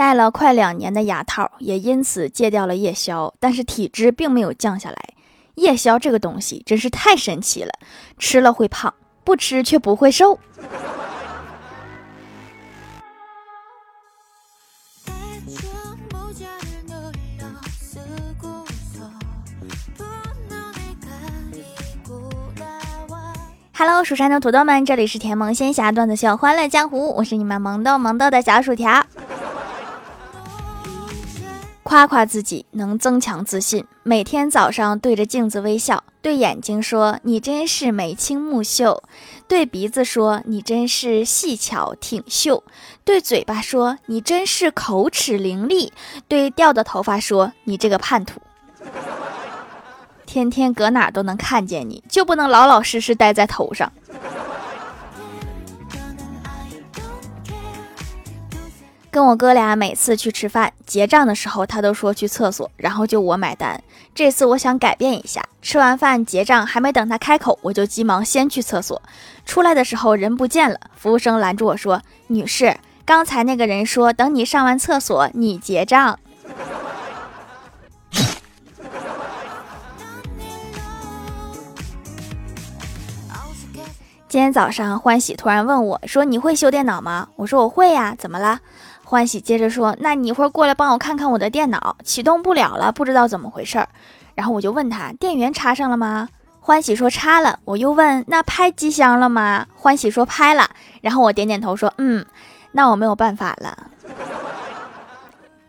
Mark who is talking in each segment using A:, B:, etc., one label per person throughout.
A: 戴了快两年的牙套，也因此戒掉了夜宵，但是体质并没有降下来。夜宵这个东西真是太神奇了，吃了会胖，不吃却不会瘦。Hello，蜀山的土豆们，这里是甜萌仙侠段子秀欢乐江湖，我是你们萌豆萌豆的小薯条。夸夸自己能增强自信，每天早上对着镜子微笑，对眼睛说“你真是眉清目秀”，对鼻子说“你真是细巧挺秀”，对嘴巴说“你真是口齿伶俐”，对掉的头发说“你这个叛徒”。天天搁哪都能看见你，就不能老老实实待在头上。跟我哥俩每次去吃饭结账的时候，他都说去厕所，然后就我买单。这次我想改变一下，吃完饭结账还没等他开口，我就急忙先去厕所。出来的时候人不见了，服务生拦住我说：“女士，刚才那个人说等你上完厕所你结账。”今天早上欢喜突然问我说：“你会修电脑吗？”我说：“我会呀。”怎么了？欢喜接着说：“那你一会儿过来帮我看看我的电脑，启动不了了，不知道怎么回事儿。”然后我就问他：“电源插上了吗？”欢喜说：“插了。”我又问：“那拍机箱了吗？”欢喜说：“拍了。”然后我点点头说：“嗯，那我没有办法了。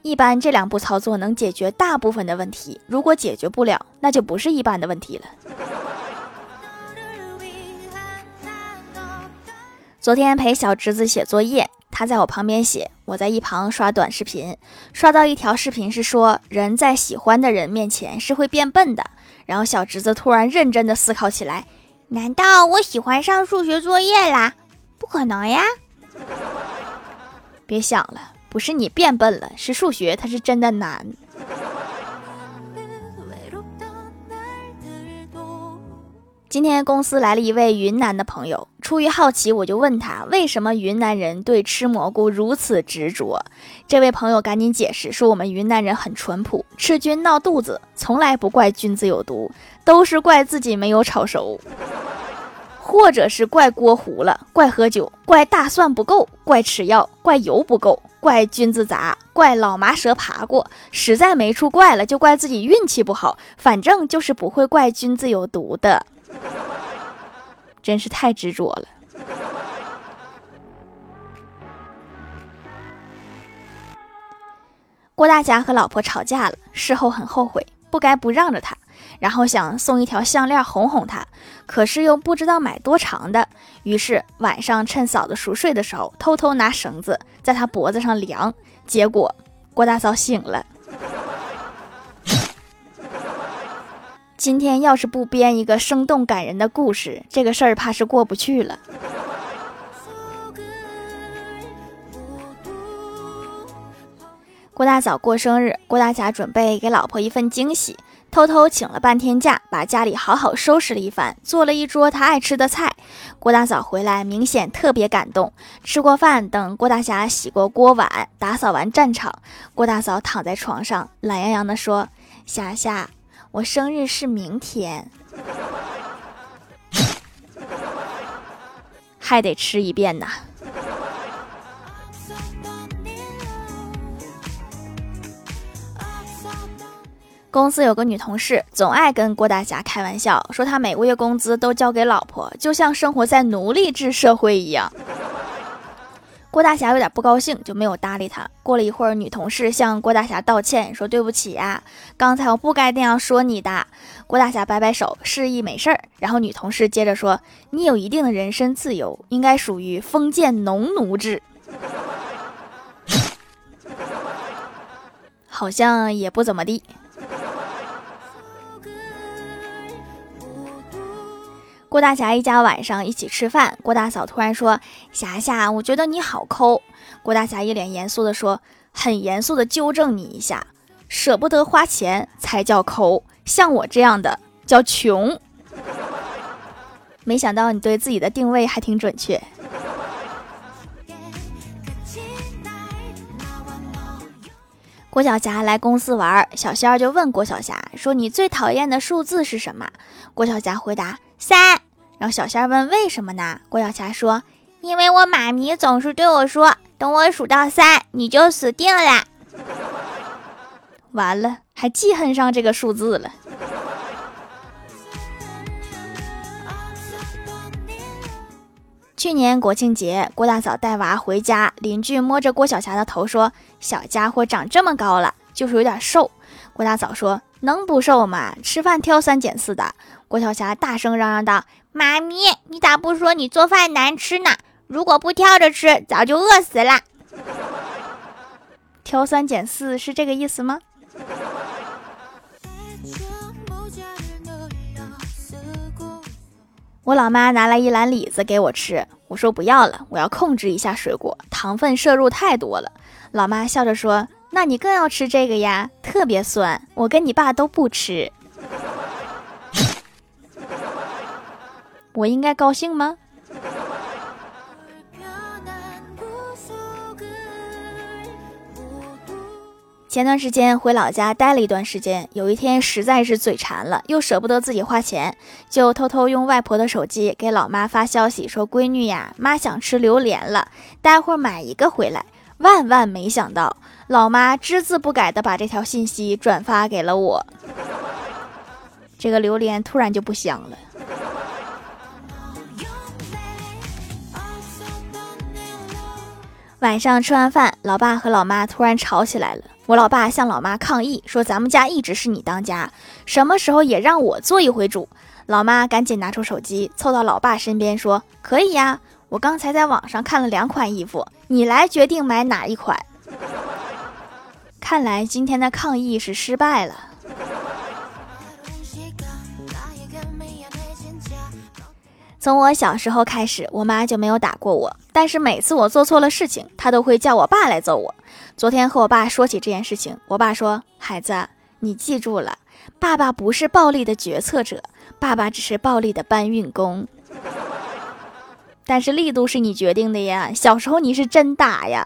A: 一般这两步操作能解决大部分的问题，如果解决不了，那就不是一般的问题了。”昨天陪小侄子写作业。他在我旁边写，我在一旁刷短视频，刷到一条视频是说人在喜欢的人面前是会变笨的。然后小侄子突然认真的思考起来，难道我喜欢上数学作业啦？不可能呀！别想了，不是你变笨了，是数学它是真的难。今天公司来了一位云南的朋友，出于好奇，我就问他为什么云南人对吃蘑菇如此执着。这位朋友赶紧解释说，我们云南人很淳朴，吃菌闹肚子，从来不怪菌子有毒，都是怪自己没有炒熟，或者是怪锅糊了，怪喝酒，怪大蒜不够，怪吃药，怪油不够，怪菌子杂，怪老麻蛇爬过，实在没处怪了，就怪自己运气不好，反正就是不会怪菌子有毒的。真是太执着了。郭大侠和老婆吵架了，事后很后悔，不该不让着他，然后想送一条项链哄哄他，可是又不知道买多长的，于是晚上趁嫂子熟睡的时候，偷偷拿绳子在她脖子上量，结果郭大嫂醒了。今天要是不编一个生动感人的故事，这个事儿怕是过不去了。郭大嫂过生日，郭大侠准备给老婆一份惊喜，偷偷请了半天假，把家里好好收拾了一番，做了一桌他爱吃的菜。郭大嫂回来，明显特别感动。吃过饭，等郭大侠洗过锅碗，打扫完战场，郭大嫂躺在床上，懒洋洋地说：“霞霞。”我生日是明天，还得吃一遍呢。公司有个女同事，总爱跟郭大侠开玩笑，说她每个月工资都交给老婆，就像生活在奴隶制社会一样。郭大侠有点不高兴，就没有搭理他。过了一会儿，女同事向郭大侠道歉，说：“对不起呀，刚才我不该那样说你的。”郭大侠摆摆手，示意没事儿。然后女同事接着说：“你有一定的人身自由，应该属于封建农奴制，好像也不怎么地。”郭大侠一家晚上一起吃饭，郭大嫂突然说：“霞霞，我觉得你好抠。”郭大侠一脸严肃地说：“很严肃地纠正你一下，舍不得花钱才叫抠，像我这样的叫穷。”没想到你对自己的定位还挺准确。郭晓霞来公司玩，小仙儿就问郭晓霞说：“你最讨厌的数字是什么？”郭晓霞回答：“三。”然后小仙问：“为什么呢？”郭晓霞说：“因为我妈咪总是对我说，等我数到三，你就死定了。”完了，还记恨上这个数字了。去年国庆节，郭大嫂带娃回家，邻居摸着郭晓霞的头说：“小家伙长这么高了，就是有点瘦。”郭大嫂说：“能不瘦吗？吃饭挑三拣四的。”郭晓霞大声嚷嚷道：“妈咪，你咋不说你做饭难吃呢？如果不挑着吃，早就饿死了。”挑三拣四是这个意思吗？我老妈拿来一篮李子给我吃，我说不要了，我要控制一下水果，糖分摄入太多了。老妈笑着说：“那你更要吃这个呀，特别酸，我跟你爸都不吃。”我应该高兴吗？前段时间回老家待了一段时间，有一天实在是嘴馋了，又舍不得自己花钱，就偷偷用外婆的手机给老妈发消息说：“闺女呀，妈想吃榴莲了，待会儿买一个回来。”万万没想到，老妈只字不改的把这条信息转发给了我，这个榴莲突然就不香了。晚上吃完饭，老爸和老妈突然吵起来了。我老爸向老妈抗议说：“咱们家一直是你当家，什么时候也让我做一回主？”老妈赶紧拿出手机，凑到老爸身边说：“可以呀，我刚才在网上看了两款衣服，你来决定买哪一款。”看来今天的抗议是失败了。从我小时候开始，我妈就没有打过我，但是每次我做错了事情，他都会叫我爸来揍我。昨天和我爸说起这件事情，我爸说：“孩子，你记住了，爸爸不是暴力的决策者，爸爸只是暴力的搬运工。但是力度是你决定的呀，小时候你是真打呀。”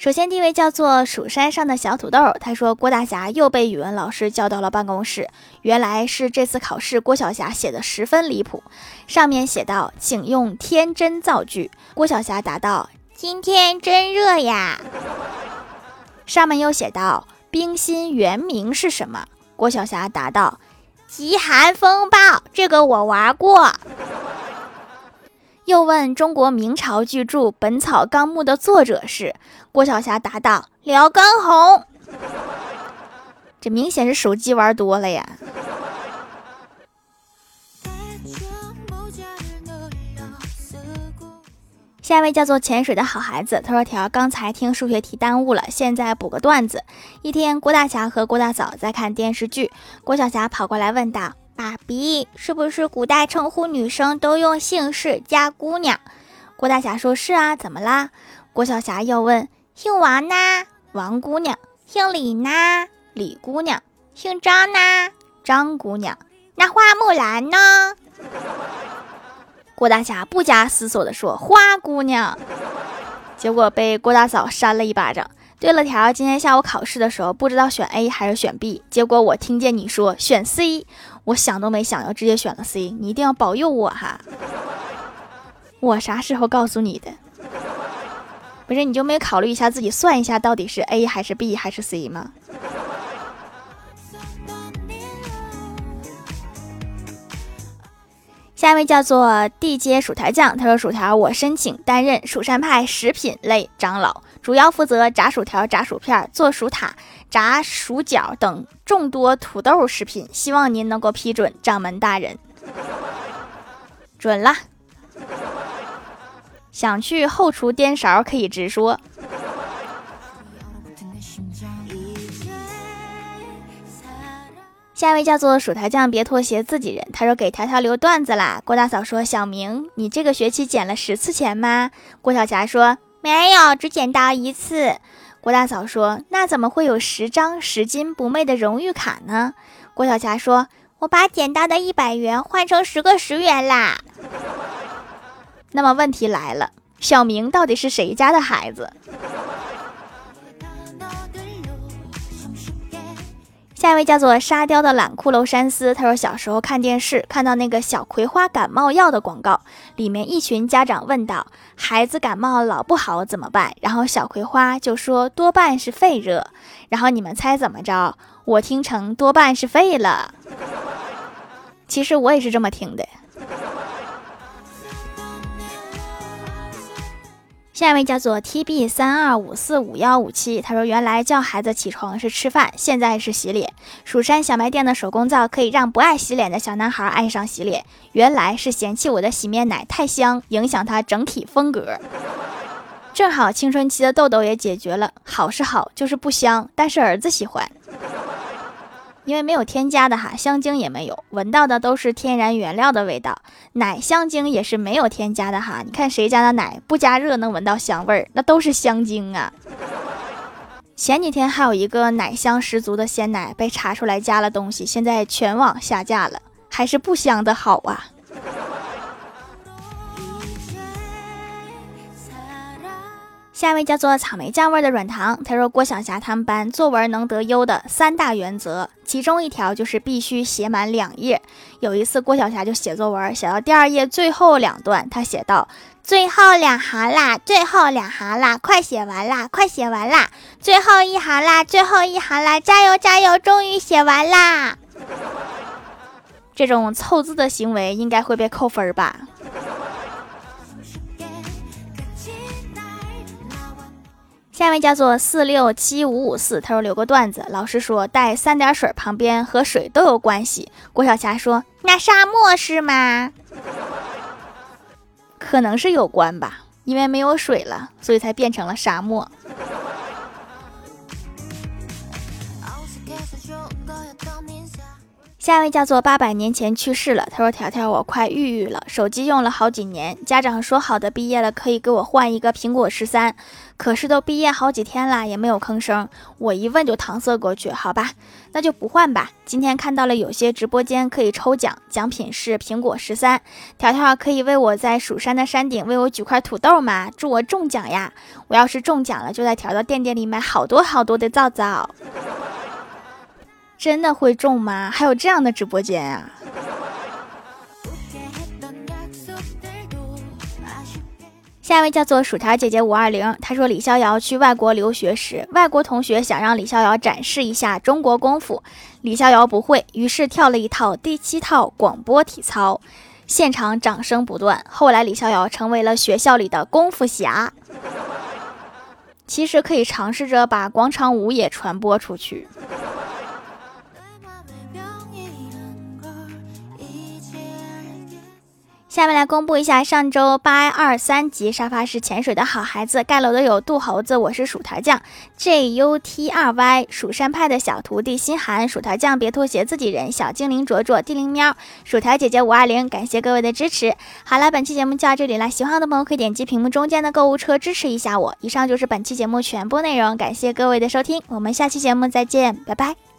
A: 首先，第一位叫做蜀山上的小土豆，他说郭大侠又被语文老师叫到了办公室。原来是这次考试郭晓霞写的十分离谱，上面写道：“请用天真造句。”郭晓霞答道：“今天真热呀。”上面又写道：“冰心原名是什么？”郭晓霞答道：“极寒风暴，这个我玩过。”又问中国明朝巨著《本草纲目》的作者是郭晓霞，答道：“刘畊宏。”这明显是手机玩多了呀。下一位叫做潜水的好孩子，他说：“条刚才听数学题耽误了，现在补个段子。一天，郭大侠和郭大嫂在看电视剧，郭晓霞跑过来问道。”爸比，是不是古代称呼女生都用姓氏加姑娘？郭大侠说：“是啊，怎么啦？”郭晓霞又问：“姓王呢？王姑娘；姓李呢？李姑娘；姓张呢？张姑娘。那花木兰呢？”郭大侠不加思索地说：“花姑娘。”结果被郭大嫂扇了一巴掌。对了，条，今天下午考试的时候不知道选 A 还是选 B，结果我听见你说选 C，我想都没想就直接选了 C。你一定要保佑我哈！我啥时候告诉你的？不是你就没考虑一下自己算一下到底是 A 还是 B 还是 C 吗？下一位叫做地街薯条酱，他说：“薯条，我申请担任蜀山派食品类长老。”主要负责炸薯条、炸薯片、做薯塔、炸薯角等众多土豆食品，希望您能够批准，掌门大人。准了。想去后厨颠勺可以直说。下一位叫做薯条酱，别拖鞋，自己人。他说给条条留段子啦。郭大嫂说：“小明，你这个学期捡了十次钱吗？”郭晓霞说：“没有，只捡到一次。”郭大嫂说：“那怎么会有十张拾金不昧的荣誉卡呢？”郭晓霞说：“我把捡到的一百元换成十个十元啦。”那么问题来了，小明到底是谁家的孩子？下一位叫做沙雕的懒骷髅山思，他说小时候看电视，看到那个小葵花感冒药的广告，里面一群家长问道：“孩子感冒老不好怎么办？”然后小葵花就说：“多半是肺热。”然后你们猜怎么着？我听成多半是肺了。其实我也是这么听的。下一位叫做 T B 三二五四五幺五七，他说：“原来叫孩子起床是吃饭，现在是洗脸。蜀山小卖店的手工皂可以让不爱洗脸的小男孩爱上洗脸。原来是嫌弃我的洗面奶太香，影响他整体风格。正好青春期的痘痘也解决了。好是好，就是不香，但是儿子喜欢。”因为没有添加的哈，香精也没有，闻到的都是天然原料的味道。奶香精也是没有添加的哈，你看谁家的奶不加热能闻到香味儿，那都是香精啊。前几天还有一个奶香十足的鲜奶被查出来加了东西，现在全网下架了，还是不香的好啊。下一位叫做草莓酱味的软糖，他说郭晓霞他们班作文能得优的三大原则，其中一条就是必须写满两页。有一次郭晓霞就写作文，写到第二页最后两段，他写道：“最后两行啦，最后两行啦，快写完啦，快写完啦，最后一行啦，最后一行啦，加油加油，终于写完啦！”这种凑字的行为应该会被扣分吧？下一位叫做四六七五五四，他说留个段子。老师说带三点水旁边和水都有关系。郭晓霞说那沙漠是吗？可能是有关吧，因为没有水了，所以才变成了沙漠。下一位叫做八百年前去世了。他说：“条条，我快抑郁了，手机用了好几年，家长说好的毕业了可以给我换一个苹果十三，可是都毕业好几天了也没有吭声。我一问就搪塞过去，好吧，那就不换吧。今天看到了有些直播间可以抽奖，奖品是苹果十三。条条可以为我在蜀山的山顶为我举块土豆吗？祝我中奖呀！我要是中奖了，就在条条店店里买好多好多的皂皂。”真的会中吗？还有这样的直播间啊！下一位叫做薯条姐姐五二零，她说李逍遥去外国留学时，外国同学想让李逍遥展示一下中国功夫，李逍遥不会，于是跳了一套第七套广播体操，现场掌声不断。后来李逍遥成为了学校里的功夫侠。其实可以尝试着把广场舞也传播出去。下面来公布一下上周八二三级沙发是潜水的好孩子盖楼的有杜猴子，我是薯条酱，J U T R Y，蜀山派的小徒弟心寒，薯条酱别拖鞋自己人，小精灵卓卓，地灵喵，薯条姐姐五二零，感谢各位的支持。好了，本期节目就到这里了，喜欢的朋友可以点击屏幕中间的购物车支持一下我。以上就是本期节目全部内容，感谢各位的收听，我们下期节目再见，拜拜。